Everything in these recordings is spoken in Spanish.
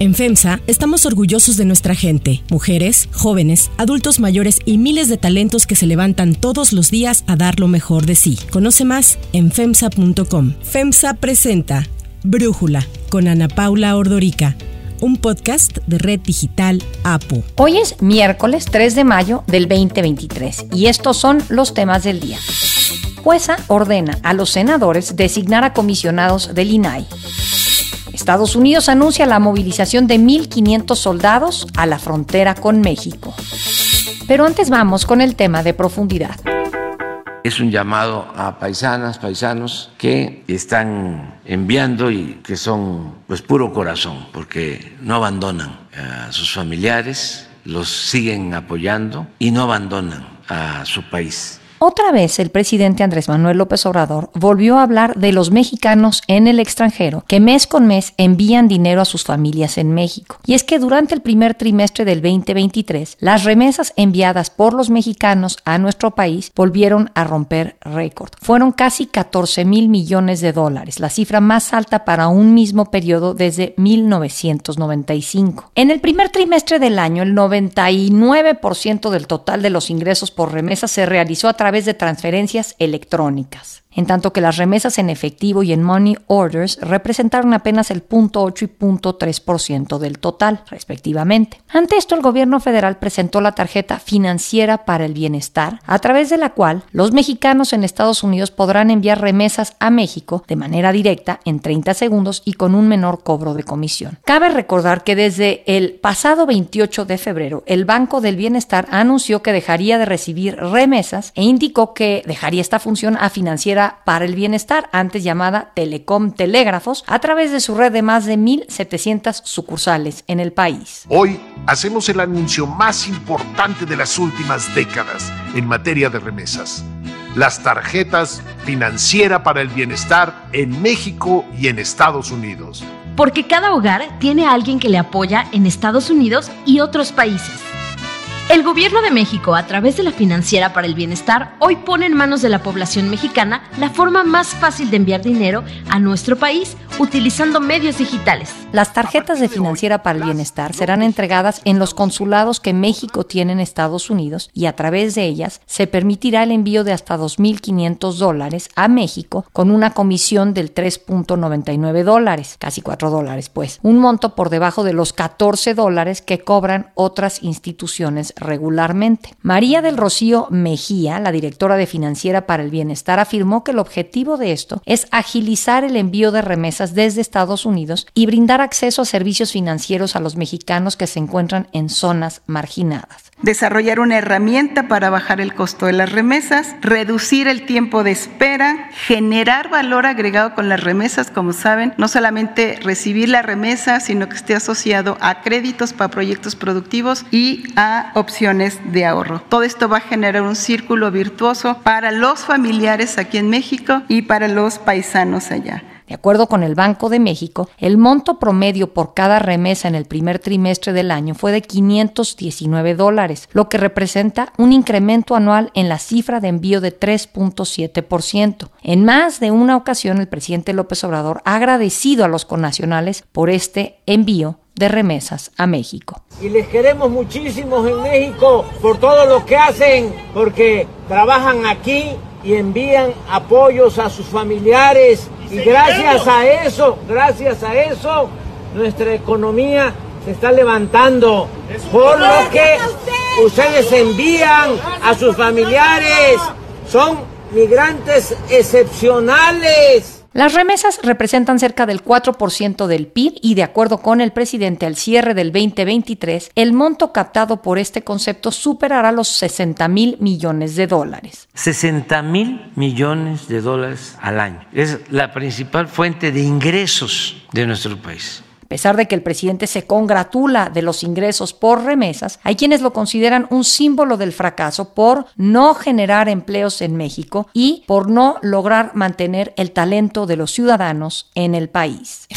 En FEMSA estamos orgullosos de nuestra gente, mujeres, jóvenes, adultos mayores y miles de talentos que se levantan todos los días a dar lo mejor de sí. Conoce más en FEMSA.com. FEMSA presenta Brújula con Ana Paula Ordorica un podcast de Red Digital APU. Hoy es miércoles 3 de mayo del 2023 y estos son los temas del día. Jueza ordena a los senadores designar a comisionados del INAI. Estados Unidos anuncia la movilización de 1.500 soldados a la frontera con México. Pero antes vamos con el tema de profundidad. Es un llamado a paisanas, paisanos que están enviando y que son pues puro corazón, porque no abandonan a sus familiares, los siguen apoyando y no abandonan a su país. Otra vez el presidente Andrés Manuel López Obrador volvió a hablar de los mexicanos en el extranjero que mes con mes envían dinero a sus familias en México. Y es que durante el primer trimestre del 2023, las remesas enviadas por los mexicanos a nuestro país volvieron a romper récord. Fueron casi 14 mil millones de dólares, la cifra más alta para un mismo periodo desde 1995. En el primer trimestre del año, el 99% del total de los ingresos por remesas se realizó a través través de transferencias electrónicas en tanto que las remesas en efectivo y en money orders representaron apenas el 0.8 y 0.3% del total, respectivamente. Ante esto, el gobierno federal presentó la tarjeta financiera para el bienestar, a través de la cual los mexicanos en Estados Unidos podrán enviar remesas a México de manera directa en 30 segundos y con un menor cobro de comisión. Cabe recordar que desde el pasado 28 de febrero, el Banco del Bienestar anunció que dejaría de recibir remesas e indicó que dejaría esta función a financiera para el Bienestar, antes llamada Telecom Telégrafos, a través de su red de más de 1.700 sucursales en el país. Hoy hacemos el anuncio más importante de las últimas décadas en materia de remesas. Las tarjetas financiera para el bienestar en México y en Estados Unidos. Porque cada hogar tiene a alguien que le apoya en Estados Unidos y otros países. El gobierno de México, a través de la Financiera para el Bienestar, hoy pone en manos de la población mexicana la forma más fácil de enviar dinero a nuestro país utilizando medios digitales. Las tarjetas de Financiera para el Bienestar serán entregadas en los consulados que México tiene en Estados Unidos y a través de ellas se permitirá el envío de hasta 2.500 dólares a México con una comisión del 3.99 dólares, casi 4 dólares pues, un monto por debajo de los 14 dólares que cobran otras instituciones regularmente. María del Rocío Mejía, la directora de Financiera para el Bienestar, afirmó que el objetivo de esto es agilizar el envío de remesas desde Estados Unidos y brindar acceso a servicios financieros a los mexicanos que se encuentran en zonas marginadas desarrollar una herramienta para bajar el costo de las remesas, reducir el tiempo de espera, generar valor agregado con las remesas, como saben, no solamente recibir la remesa, sino que esté asociado a créditos para proyectos productivos y a opciones de ahorro. Todo esto va a generar un círculo virtuoso para los familiares aquí en México y para los paisanos allá. De acuerdo con el Banco de México, el monto promedio por cada remesa en el primer trimestre del año fue de 519 dólares, lo que representa un incremento anual en la cifra de envío de 3.7%. En más de una ocasión, el presidente López Obrador ha agradecido a los connacionales por este envío de remesas a México. Y les queremos muchísimo en México por todo lo que hacen, porque trabajan aquí y envían apoyos a sus familiares y gracias a eso, gracias a eso, nuestra economía se está levantando. Por lo que ustedes envían a sus familiares. Son migrantes excepcionales. Las remesas representan cerca del 4% del PIB y de acuerdo con el presidente al cierre del 2023, el monto captado por este concepto superará los 60 mil millones de dólares. 60 mil millones de dólares al año. Es la principal fuente de ingresos de nuestro país. A pesar de que el presidente se congratula de los ingresos por remesas, hay quienes lo consideran un símbolo del fracaso por no generar empleos en México y por no lograr mantener el talento de los ciudadanos en el país.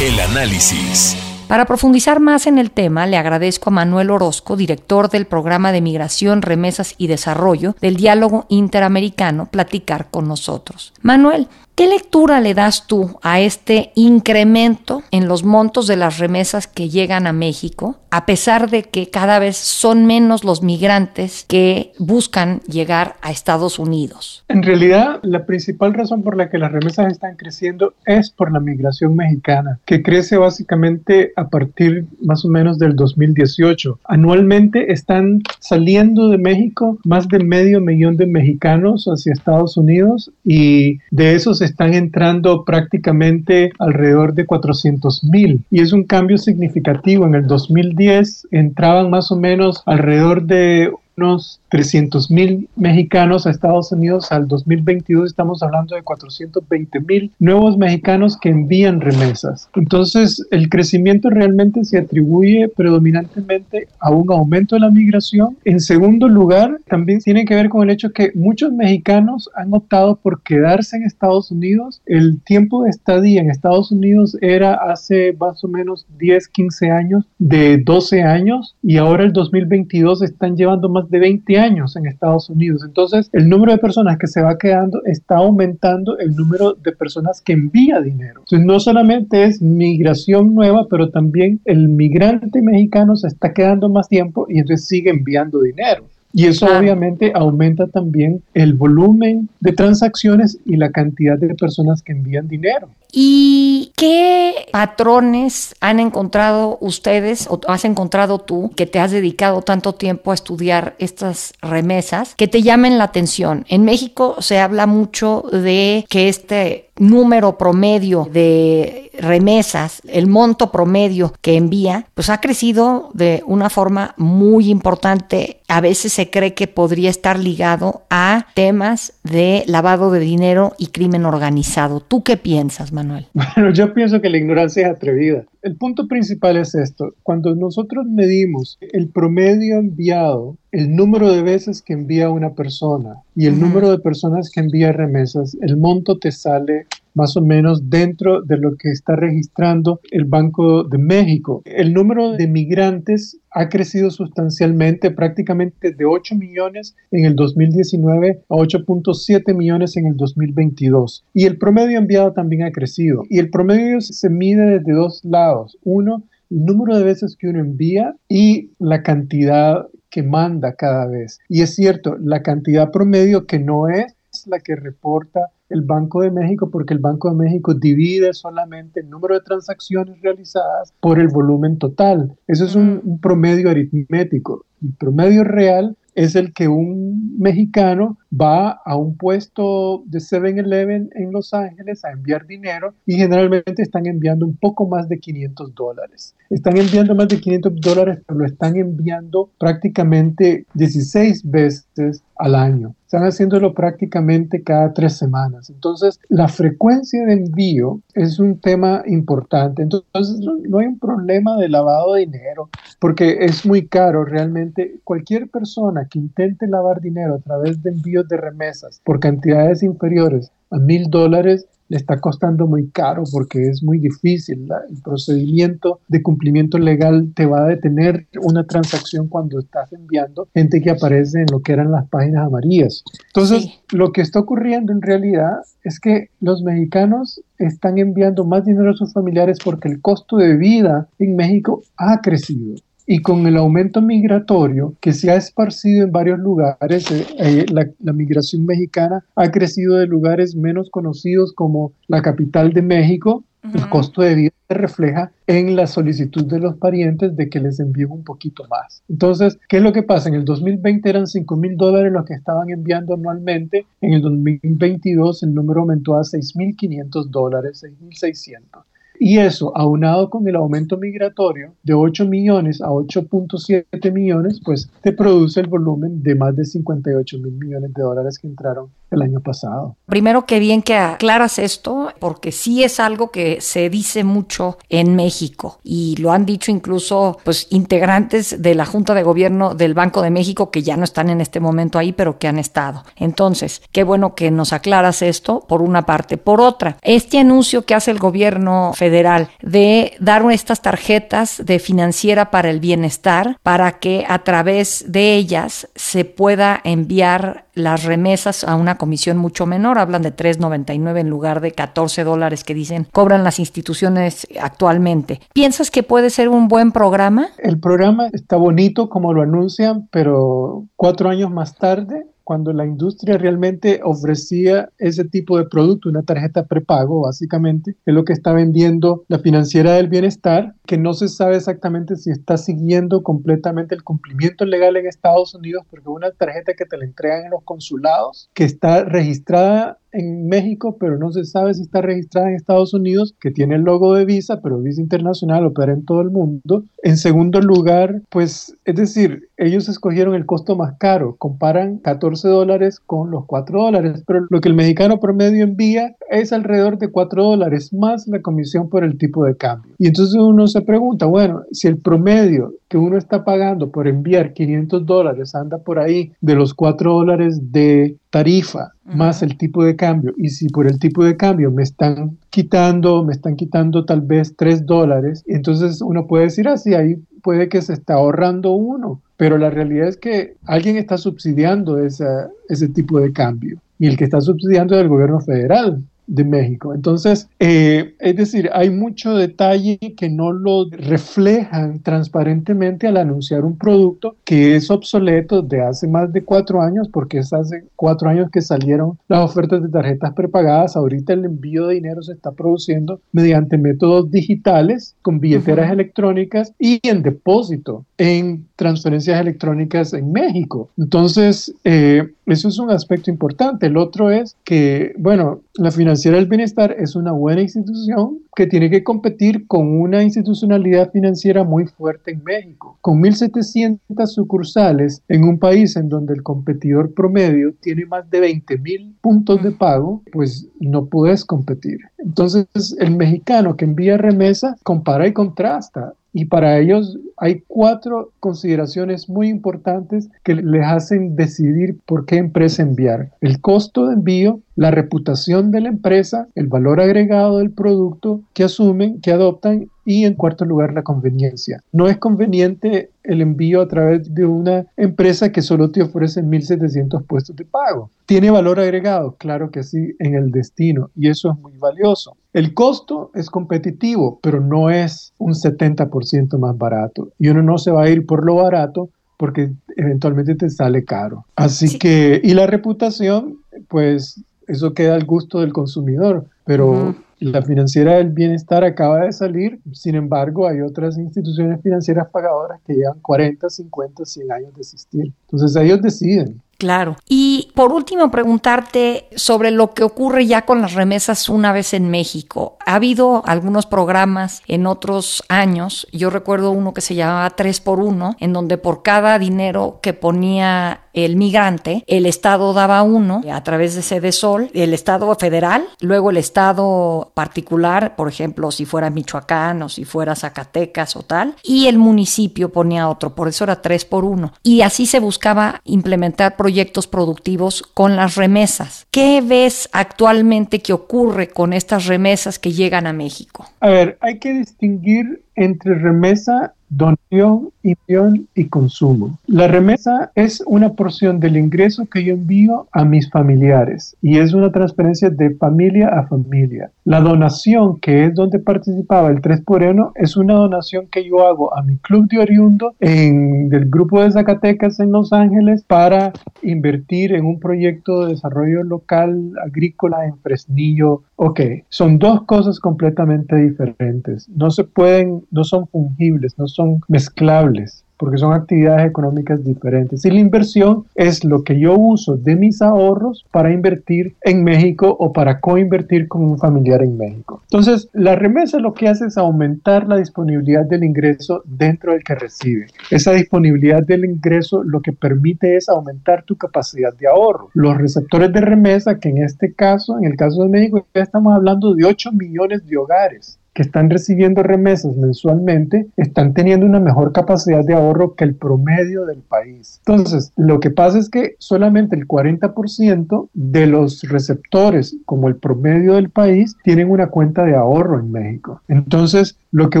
El análisis. Para profundizar más en el tema, le agradezco a Manuel Orozco, director del programa de Migración, Remesas y Desarrollo del Diálogo Interamericano, platicar con nosotros. Manuel, ¿Qué lectura le das tú a este incremento en los montos de las remesas que llegan a México, a pesar de que cada vez son menos los migrantes que buscan llegar a Estados Unidos? En realidad, la principal razón por la que las remesas están creciendo es por la migración mexicana, que crece básicamente a partir más o menos del 2018. Anualmente están saliendo de México más de medio millón de mexicanos hacia Estados Unidos y de esos están entrando prácticamente alrededor de 400 mil. Y es un cambio significativo. En el 2010 entraban más o menos alrededor de unos 300 mil mexicanos a Estados Unidos. Al 2022 estamos hablando de 420 mil nuevos mexicanos que envían remesas. Entonces, el crecimiento realmente se atribuye predominantemente a un aumento de la migración. En segundo lugar, también tiene que ver con el hecho que muchos mexicanos han optado por quedarse en Estados Unidos. El tiempo de estadía en Estados Unidos era hace más o menos 10, 15 años de 12 años y ahora el 2022 están llevando más de 20 años en Estados Unidos. Entonces, el número de personas que se va quedando está aumentando el número de personas que envía dinero. Entonces, no solamente es migración nueva, pero también el migrante mexicano se está quedando más tiempo y entonces sigue enviando dinero. Y eso obviamente aumenta también el volumen de transacciones y la cantidad de personas que envían dinero. ¿Y qué patrones han encontrado ustedes o has encontrado tú que te has dedicado tanto tiempo a estudiar estas remesas que te llamen la atención? En México se habla mucho de que este número promedio de remesas, el monto promedio que envía, pues ha crecido de una forma muy importante. A veces se cree que podría estar ligado a temas de lavado de dinero y crimen organizado. ¿Tú qué piensas, Manuel? Bueno, yo pienso que la ignorancia es atrevida. El punto principal es esto. Cuando nosotros medimos el promedio enviado, el número de veces que envía una persona y el número de personas que envía remesas, el monto te sale más o menos dentro de lo que está registrando el Banco de México. El número de migrantes ha crecido sustancialmente, prácticamente de 8 millones en el 2019 a 8.7 millones en el 2022. Y el promedio enviado también ha crecido. Y el promedio se mide desde dos lados. Uno, el número de veces que uno envía y la cantidad que manda cada vez. Y es cierto, la cantidad promedio que no es la que reporta el Banco de México porque el Banco de México divide solamente el número de transacciones realizadas por el volumen total. Eso es un, un promedio aritmético. El promedio real es el que un mexicano va a un puesto de 7-Eleven en Los Ángeles a enviar dinero y generalmente están enviando un poco más de 500 dólares. Están enviando más de 500 dólares, pero lo están enviando prácticamente 16 veces al año. Están haciéndolo prácticamente cada tres semanas. Entonces, la frecuencia de envío es un tema importante. Entonces, no, hay un problema de lavado de dinero, porque es muy caro realmente. Cualquier persona que intente lavar dinero a través de envíos de remesas por cantidades inferiores a mil dólares le está costando muy caro porque es muy difícil. el procedimiento de cumplimiento legal te va a detener una transacción cuando estás enviando gente que aparece en lo que eran las páginas amarillas. Entonces, lo que está ocurriendo en realidad es que los mexicanos están enviando más dinero a sus familiares porque el costo de vida en México ha crecido y con el aumento migratorio que se ha esparcido en varios lugares, eh, eh, la, migración mexicana ha crecido de lugares menos conocidos como la capital de México, el costo de vida se refleja en la solicitud de los parientes de que les envíen un poquito más. Entonces, ¿qué es lo que pasa? En el 2020 eran 5 mil dólares los que estaban enviando anualmente. En el 2022 el número aumentó a 6.500 dólares, 6.600. Y eso, aunado con el aumento migratorio de 8 millones a 8.7 millones, pues te produce el volumen de más de 58 mil millones de dólares que entraron el año pasado. Primero que bien que aclaras esto, porque sí es algo que se dice mucho en México y lo han dicho incluso pues integrantes de la Junta de Gobierno del Banco de México que ya no están en este momento ahí, pero que han estado. Entonces, qué bueno que nos aclaras esto por una parte. Por otra, este anuncio que hace el gobierno federal de dar estas tarjetas de financiera para el bienestar para que a través de ellas se pueda enviar las remesas a una comisión mucho menor, hablan de 3.99 en lugar de 14 dólares que dicen cobran las instituciones actualmente. ¿Piensas que puede ser un buen programa? El programa está bonito como lo anuncian, pero cuatro años más tarde cuando la industria realmente ofrecía ese tipo de producto, una tarjeta prepago básicamente, es lo que está vendiendo la financiera del bienestar, que no se sabe exactamente si está siguiendo completamente el cumplimiento legal en Estados Unidos, porque una tarjeta que te la entregan en los consulados, que está registrada en México, pero no se sabe si está registrada en Estados Unidos, que tiene el logo de Visa, pero Visa Internacional opera en todo el mundo. En segundo lugar, pues, es decir, ellos escogieron el costo más caro, comparan 14 dólares con los 4 dólares, pero lo que el mexicano promedio envía es alrededor de 4 dólares más la comisión por el tipo de cambio. Y entonces uno se pregunta, bueno, si el promedio que uno está pagando por enviar 500 dólares anda por ahí de los 4 dólares de tarifa más el tipo de cambio. Y si por el tipo de cambio me están quitando, me están quitando tal vez 3 dólares, entonces uno puede decir así, ahí puede que se está ahorrando uno, pero la realidad es que alguien está subsidiando esa, ese tipo de cambio. Y el que está subsidiando es el gobierno federal de México. Entonces, eh, es decir, hay mucho detalle que no lo reflejan transparentemente al anunciar un producto que es obsoleto de hace más de cuatro años, porque es hace cuatro años que salieron las ofertas de tarjetas prepagadas. Ahorita el envío de dinero se está produciendo mediante métodos digitales con billeteras electrónicas y en depósito en transferencias electrónicas en México. Entonces, eh, eso es un aspecto importante. El otro es que, bueno, la Financiera del Bienestar es una buena institución que tiene que competir con una institucionalidad financiera muy fuerte en México. Con 1.700 sucursales en un país en donde el competidor promedio tiene más de 20.000 puntos de pago, pues no puedes competir. Entonces, el mexicano que envía remesa compara y contrasta y para ellos hay cuatro consideraciones muy importantes que les hacen decidir por qué empresa enviar. El costo de envío, la reputación de la empresa, el valor agregado del producto que asumen, que adoptan y en cuarto lugar la conveniencia. No es conveniente el envío a través de una empresa que solo te ofrece 1.700 puestos de pago. ¿Tiene valor agregado? Claro que sí, en el destino y eso es muy valioso. El costo es competitivo, pero no es un 70% más barato y uno no se va a ir por lo barato porque eventualmente te sale caro. Así que, y la reputación, pues eso queda al gusto del consumidor, pero... La financiera del bienestar acaba de salir, sin embargo hay otras instituciones financieras pagadoras que llevan 40, 50, 100 años de existir. Entonces ellos deciden. Claro. Y por último, preguntarte sobre lo que ocurre ya con las remesas una vez en México. Ha habido algunos programas en otros años. Yo recuerdo uno que se llamaba 3 por 1 en donde por cada dinero que ponía el migrante, el Estado daba uno a través de Sede Sol, el Estado federal, luego el Estado particular, por ejemplo, si fuera Michoacán o si fuera Zacatecas o tal, y el municipio ponía otro, por eso era 3 por 1. Y así se buscaba implementar proyectos productivos con las remesas. ¿Qué ves actualmente que ocurre con estas remesas que llegan a México? A ver, hay que distinguir entre remesa donación, envío y consumo. La remesa es una porción del ingreso que yo envío a mis familiares y es una transferencia de familia a familia. La donación, que es donde participaba el 3 por 1, es una donación que yo hago a mi club de oriundo en, del grupo de Zacatecas en Los Ángeles para invertir en un proyecto de desarrollo local agrícola en Fresnillo. Ok, son dos cosas completamente diferentes. No se pueden, no son fungibles, no son son mezclables porque son actividades económicas diferentes. Y la inversión es lo que yo uso de mis ahorros para invertir en México o para coinvertir con un familiar en México. Entonces, la remesa lo que hace es aumentar la disponibilidad del ingreso dentro del que recibe. Esa disponibilidad del ingreso lo que permite es aumentar tu capacidad de ahorro. Los receptores de remesa, que en este caso, en el caso de México, ya estamos hablando de 8 millones de hogares que están recibiendo remesas mensualmente están teniendo una mejor capacidad de ahorro que el promedio del país. Entonces, lo que pasa es que solamente el 40% de los receptores, como el promedio del país, tienen una cuenta de ahorro en México. Entonces, Lo que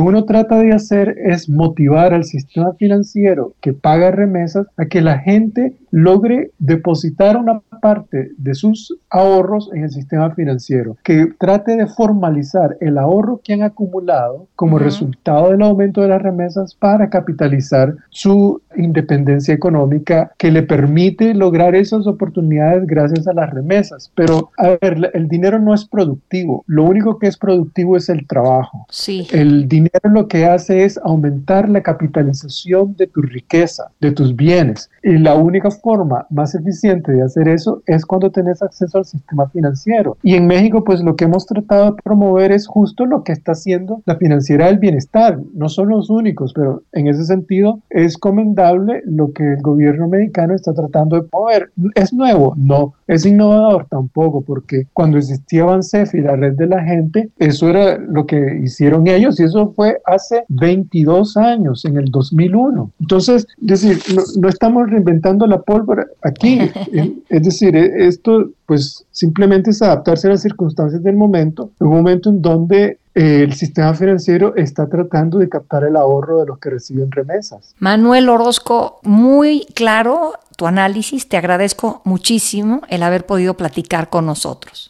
uno trata de hacer es motivar al sistema financiero que paga remesas a que la gente logre depositar una parte de sus ahorros en el sistema financiero, que trate de formalizar el ahorro que han acumulado como resultado del aumento de las remesas para capitalizar su independencia económica que le permite lograr esas oportunidades gracias a las remesas. Pero, a ver, el dinero no es productivo, lo único que es productivo es el trabajo. Sí. El dinero lo que hace es aumentar la capitalización de tu riqueza, de tus bienes. Y la única forma más eficiente de hacer eso es cuando tenés acceso al sistema financiero. Y en México, pues lo que hemos tratado de promover es justo lo que está haciendo la financiera del bienestar. No son los únicos, pero en ese sentido es comendable lo que el gobierno mexicano está tratando de mover. ¿Es nuevo? No. ¿Es innovador? Tampoco, porque cuando existía Bansef y la red de la gente, eso era lo que hicieron ellos y eso fue hace 22 años, en el 2001. Entonces, es decir, no, no estamos reinventando la pólvora aquí. es decir, esto pues simplemente es adaptarse a las circunstancias del momento, un momento en donde el sistema financiero está tratando de captar el ahorro de los que reciben remesas. Manuel Orozco, muy claro tu análisis, te agradezco muchísimo el haber podido platicar con nosotros.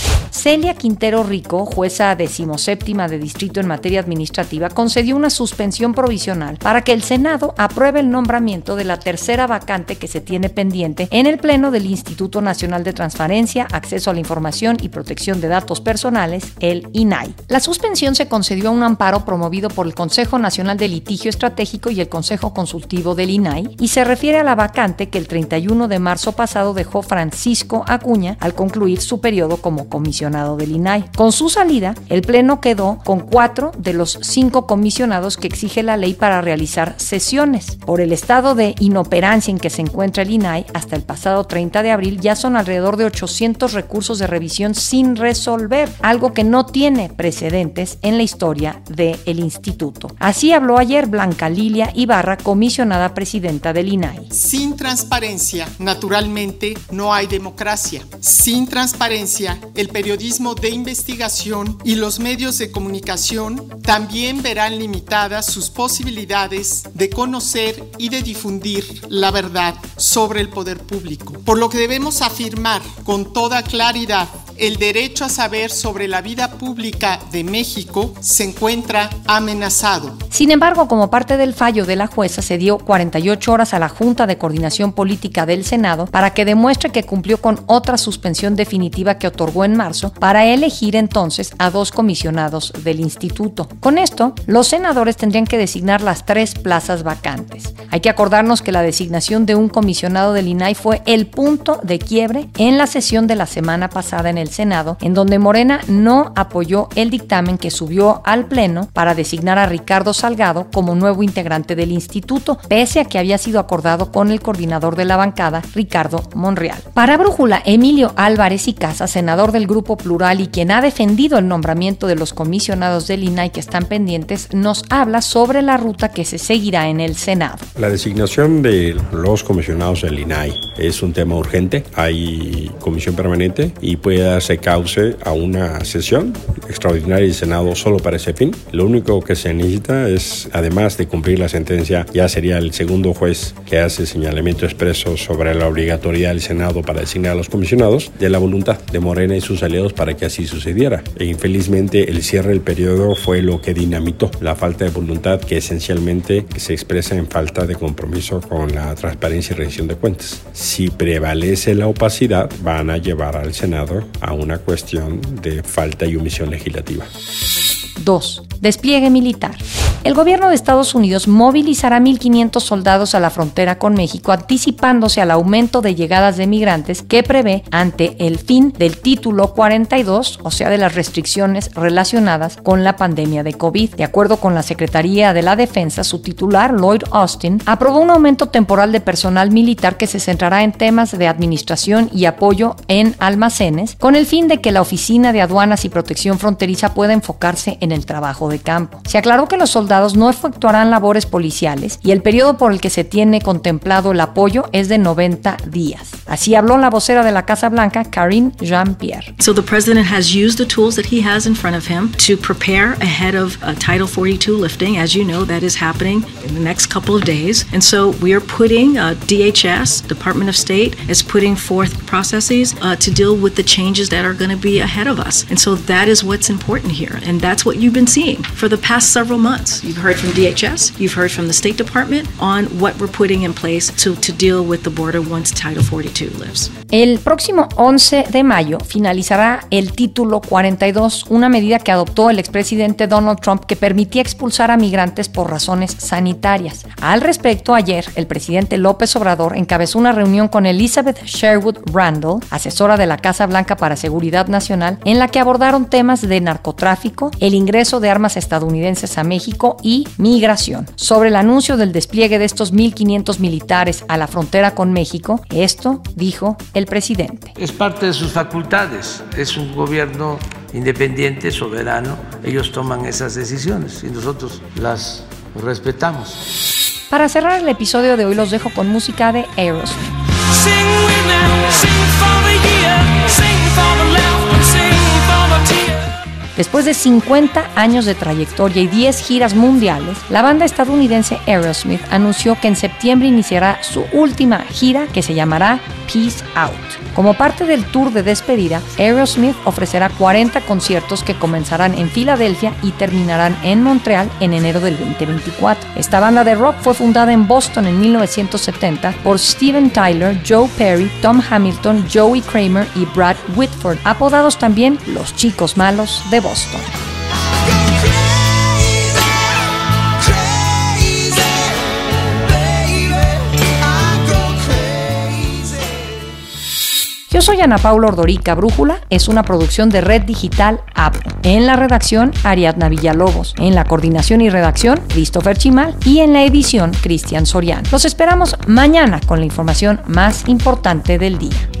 Celia Quintero Rico, jueza decimoséptima de distrito en materia administrativa, concedió una suspensión provisional para que el Senado apruebe el nombramiento de la tercera vacante que se tiene pendiente en el Pleno del Instituto Nacional de Transparencia, Acceso a la Información y Protección de Datos Personales, el INAI. La suspensión se concedió a un amparo promovido por el Consejo Nacional de Litigio Estratégico y el Consejo Consultivo del INAI y se refiere a la vacante que el 31 de marzo pasado dejó Francisco Acuña al concluir su periodo como comisionado del INAI. Con su salida, el Pleno quedó con cuatro de los cinco comisionados que exige la ley para realizar sesiones. Por el estado de inoperancia en que se encuentra el INAI, hasta el pasado 30 de abril ya son alrededor de 800 recursos de revisión sin resolver, algo que no tiene precedentes en la historia del instituto. Así habló ayer Blanca Lilia Ibarra, comisionada presidenta del INAI. Sin transparencia, naturalmente, no hay democracia. Sin transparencia, el periodismo periodismo de investigación y los medios de comunicación también verán limitadas sus posibilidades de conocer y de difundir la verdad sobre el poder público. Por lo que debemos afirmar con toda claridad el derecho a saber sobre la vida pública de México se encuentra amenazado. Sin embargo, como parte del fallo de la jueza, se dio 48 horas a la Junta de Coordinación Política del Senado para que demuestre que cumplió con otra suspensión definitiva que otorgó en marzo para elegir entonces a dos comisionados del instituto. Con esto, los senadores tendrían que designar las tres plazas vacantes. Hay que acordarnos que la designación de un comisionado del INAI fue el punto de quiebre en la sesión de la semana pasada en el Senado, en donde Morena no apoyó el dictamen que subió al Pleno para designar a Ricardo Salgado como nuevo integrante del instituto, pese a que había sido acordado con el coordinador de la bancada, Ricardo Monreal. Para Brújula, Emilio Álvarez y Casa, senador del Grupo Plural y quien ha defendido el nombramiento de los comisionados del INAI que están pendientes, nos habla sobre la ruta que se seguirá en el Senado. La designación de los comisionados del INAI es un tema urgente. Hay comisión permanente y puede darse cauce a una sesión extraordinaria del Senado solo para ese fin. Lo único que se necesita es, además de cumplir la sentencia, ya sería el segundo juez que hace señalamiento expreso sobre la obligatoriedad del Senado para designar a los comisionados, de la voluntad de Morena y sus aliados para que así sucediera. E infelizmente el cierre del periodo fue lo que dinamitó la falta de voluntad que esencialmente se expresa en falta de compromiso con la transparencia y rendición de cuentas. Si prevalece la opacidad, van a llevar al Senado a una cuestión de falta y omisión legislativa. 2. Despliegue militar. El gobierno de Estados Unidos movilizará 1.500 soldados a la frontera con México, anticipándose al aumento de llegadas de migrantes que prevé ante el fin del título 42, o sea, de las restricciones relacionadas con la pandemia de COVID. De acuerdo con la Secretaría de la Defensa, su titular, Lloyd Austin, aprobó un aumento temporal de personal militar que se centrará en temas de administración y apoyo en almacenes, con el fin de que la Oficina de Aduanas y Protección Fronteriza pueda enfocarse en el trabajo de campo. Se aclaró que los soldados no efectuarán labores policiales y el periodo por el que se tiene contemplado el apoyo es de 90 días. Así habló la vocera de la Casa Blanca, Karine Jean-Pierre. So the president has used the tools that he has in front of him to prepare ahead of uh, Title 42 lifting. As you know, that is happening in the next couple of days. And so we are putting uh, DHS, Department of State, is putting forth processes uh, to deal with the changes that are going to be ahead of us. And so that is what's important here. And that's what you've been seeing for the past several months. You've heard from DHS, you've heard from the State Department on what we're putting in place to, deal with the border once Title 42 lifts. El próximo 11 de mayo finalizará el título 42, una medida que adoptó el expresidente Donald Trump que permitía expulsar a migrantes por razones sanitarias. Al respecto, ayer el presidente López Obrador encabezó una reunión con Elizabeth Sherwood Randall, asesora de la Casa Blanca para Seguridad Nacional, en la que abordaron temas de narcotráfico, el ingreso de armas estadounidenses a México y Migración. Sobre el anuncio del despliegue de estos 1.500 militares a la frontera con México, esto dijo el presidente. Es parte de sus facultades, es un gobierno independiente, soberano, ellos toman esas decisiones y nosotros las respetamos. Para cerrar el episodio de hoy los dejo con música de Aerosmith. Después de 50 años de trayectoria y 10 giras mundiales, la banda estadounidense Aerosmith anunció que en septiembre iniciará su última gira que se llamará Peace Out. Como parte del tour de despedida, Aerosmith ofrecerá 40 conciertos que comenzarán en Filadelfia y terminarán en Montreal en enero del 2024. Esta banda de rock fue fundada en Boston en 1970 por Steven Tyler, Joe Perry, Tom Hamilton, Joey Kramer y Brad Whitford, apodados también los chicos malos Boston. Yo soy Ana Paula Ordorica. Brújula es una producción de Red Digital App. En la redacción, Ariadna Villalobos. En la coordinación y redacción, Christopher Chimal. Y en la edición, Cristian Soriano. Los esperamos mañana con la información más importante del día.